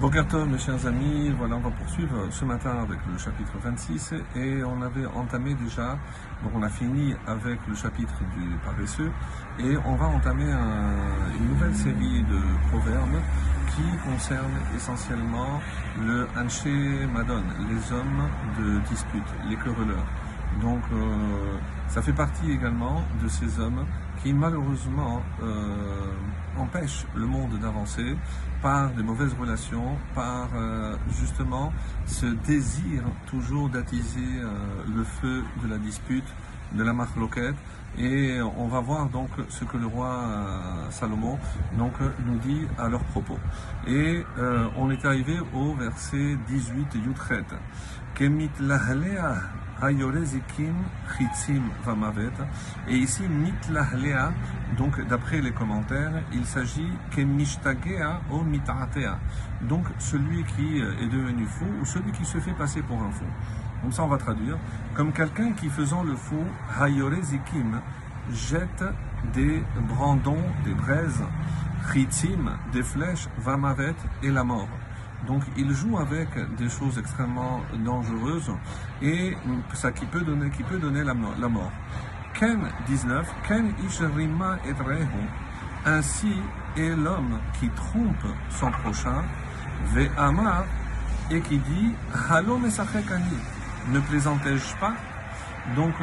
Bokertov, mes chers amis, voilà, on va poursuivre ce matin avec le chapitre 26 et on avait entamé déjà, donc on a fini avec le chapitre du paresseux et on va entamer une nouvelle série de proverbes qui concernent essentiellement le Anche Madon, les hommes de dispute, les querelleurs. Donc euh, ça fait partie également de ces hommes qui malheureusement euh, empêchent le monde d'avancer par des mauvaises relations, par euh, justement ce désir toujours d'attiser le feu de la dispute, de la marloquette. Et on va voir donc ce que le roi Salomon donc, nous dit à leur propos. Et on est arrivé au verset 18 Yutret. Kemit et ici, mitlahlea, donc d'après les commentaires, il s'agit kemishtagea o mitatea. Donc celui qui est devenu fou ou celui qui se fait passer pour un fou. Comme ça, on va traduire. Comme quelqu'un qui faisant le fou, hayorezikim, jette des brandons, des braises, chitzim, des flèches, vamavet et la mort. Donc il joue avec des choses extrêmement dangereuses et ça qui peut donner, qui peut donner la, mort. Ken 19, Ken Ishrima ainsi est l'homme qui trompe son prochain, Ve'amar, et qui dit Halom ne plaisantais-je pas? Donc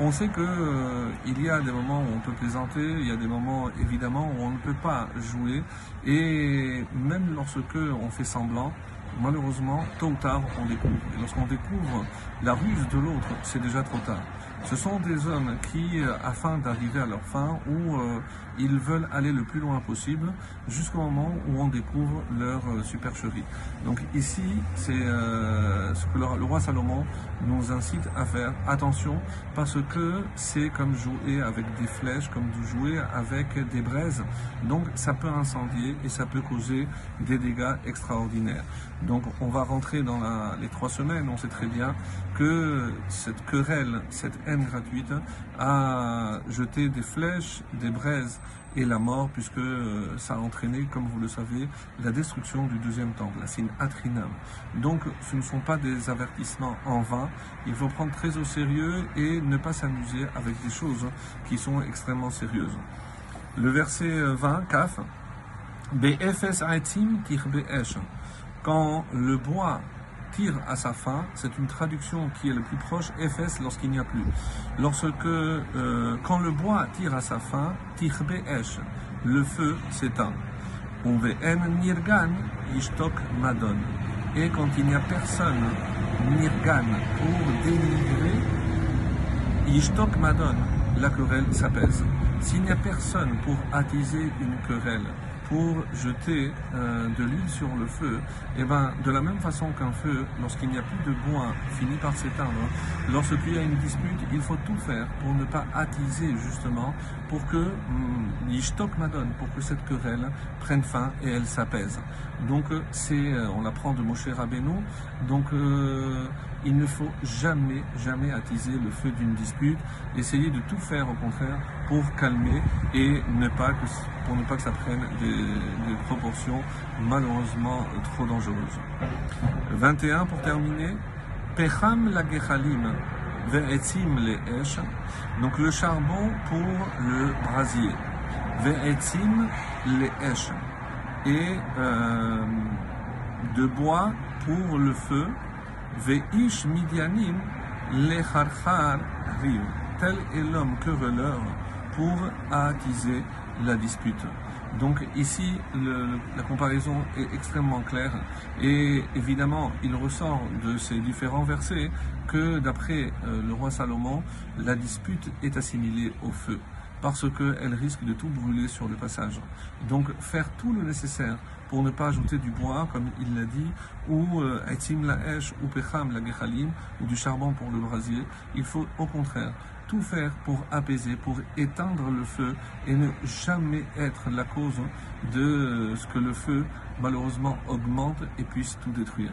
on sait qu'il euh, y a des moments où on peut plaisanter, il y a des moments évidemment où on ne peut pas jouer, et même lorsque on fait semblant, malheureusement, tôt ou tard, on découvre. Et lorsqu'on découvre la ruse de l'autre, c'est déjà trop tard. Ce sont des hommes qui, euh, afin d'arriver à leur fin, où euh, ils veulent aller le plus loin possible, jusqu'au moment où on découvre leur euh, supercherie. Donc ici, c'est ce que le, roi Salomon nous incite à faire. Attention, parce que c'est comme jouer avec des flèches, comme jouer avec des braises. Donc ça peut incendier et ça peut causer des dégâts extraordinaires. Donc on va rentrer dans les trois semaines, on sait très bien que cette querelle, cette gratuite a jeté des flèches, des braises et la mort, puisque euh, ça a entraîné, comme vous le savez, la destruction du deuxième temple, la signe Atrinam. Donc ce ne sont pas des avertissements en vain, il faut prendre très au sérieux et ne pas s'amuser avec des choses qui sont extrêmement sérieuses. Le verset 20, Kaf, Be'efes aitim quand le bois à sa fin, c'est une traduction qui est le plus proche, Ephes, lorsqu'il n'y a plus. Lorsque, euh, quand le bois tire à sa fin, tirbe esh, le feu s'éteint. On nirgan, ishtok madon. Et quand il n'y a personne, nirgan, pour dénigrer, ishtok madon, la querelle s'apaise. S'il n'y a personne pour attiser une querelle, pour jeter euh, de l'huile sur le feu, et eh ben de la même façon qu'un feu, lorsqu'il n'y a plus de bois, finit par s'éteindre, lorsqu'il y a une dispute, il faut tout faire pour ne pas attiser justement, pour que l'ishtok hmm, madone, pour que cette querelle prenne fin et elle s'apaise. Donc euh, c'est, euh, on apprend de Moshe Rabbeinu, donc il ne faut jamais, jamais attiser le feu d'une dispute, essayer de tout faire au contraire pour calmer et ne pas pour ne pas que ça prenne des, proportions malheureusement trop dangereuses. 21 pour terminer. Pecham la gechalim ve'etzim le donc le charbon pour le brasier. Ve'etzim le et euh, de bois pour le feu Veish Midianim lecharchar riv. Tel est l'homme querelleur pour attiser la dispute. Donc ici, la comparaison est extrêmement claire et évidemment, il ressort de ces différents versets que d'après euh, le roi Salomon, la dispute est assimilée au feu parce qu'elle risque de tout brûler sur le passage. Donc faire tout le nécessaire pour ne pas ajouter du bois, comme il l'a dit, ou etim la esh, ou pecham la gechalim, ou du charbon pour le brasier. Il faut au contraire tout faire pour apaiser, pour éteindre le feu et ne jamais être la cause de ce que le feu malheureusement augmente et puisse tout détruire.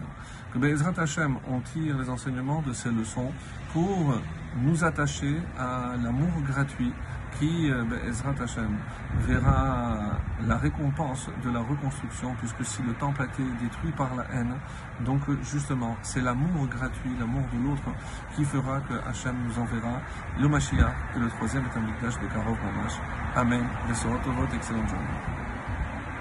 Que Bezrat Hashem, on tire les enseignements de ces leçons pour nous attacher à l'amour gratuit qui, euh, ben, Ezrat Hashem, verra la récompense de la reconstruction, puisque si le temple a été détruit par la haine, donc justement, c'est l'amour gratuit, l'amour de l'autre, qui fera que Hachem nous enverra le Mashiach, et le troisième est un de Karov Mamash. Amen. Excellente journée.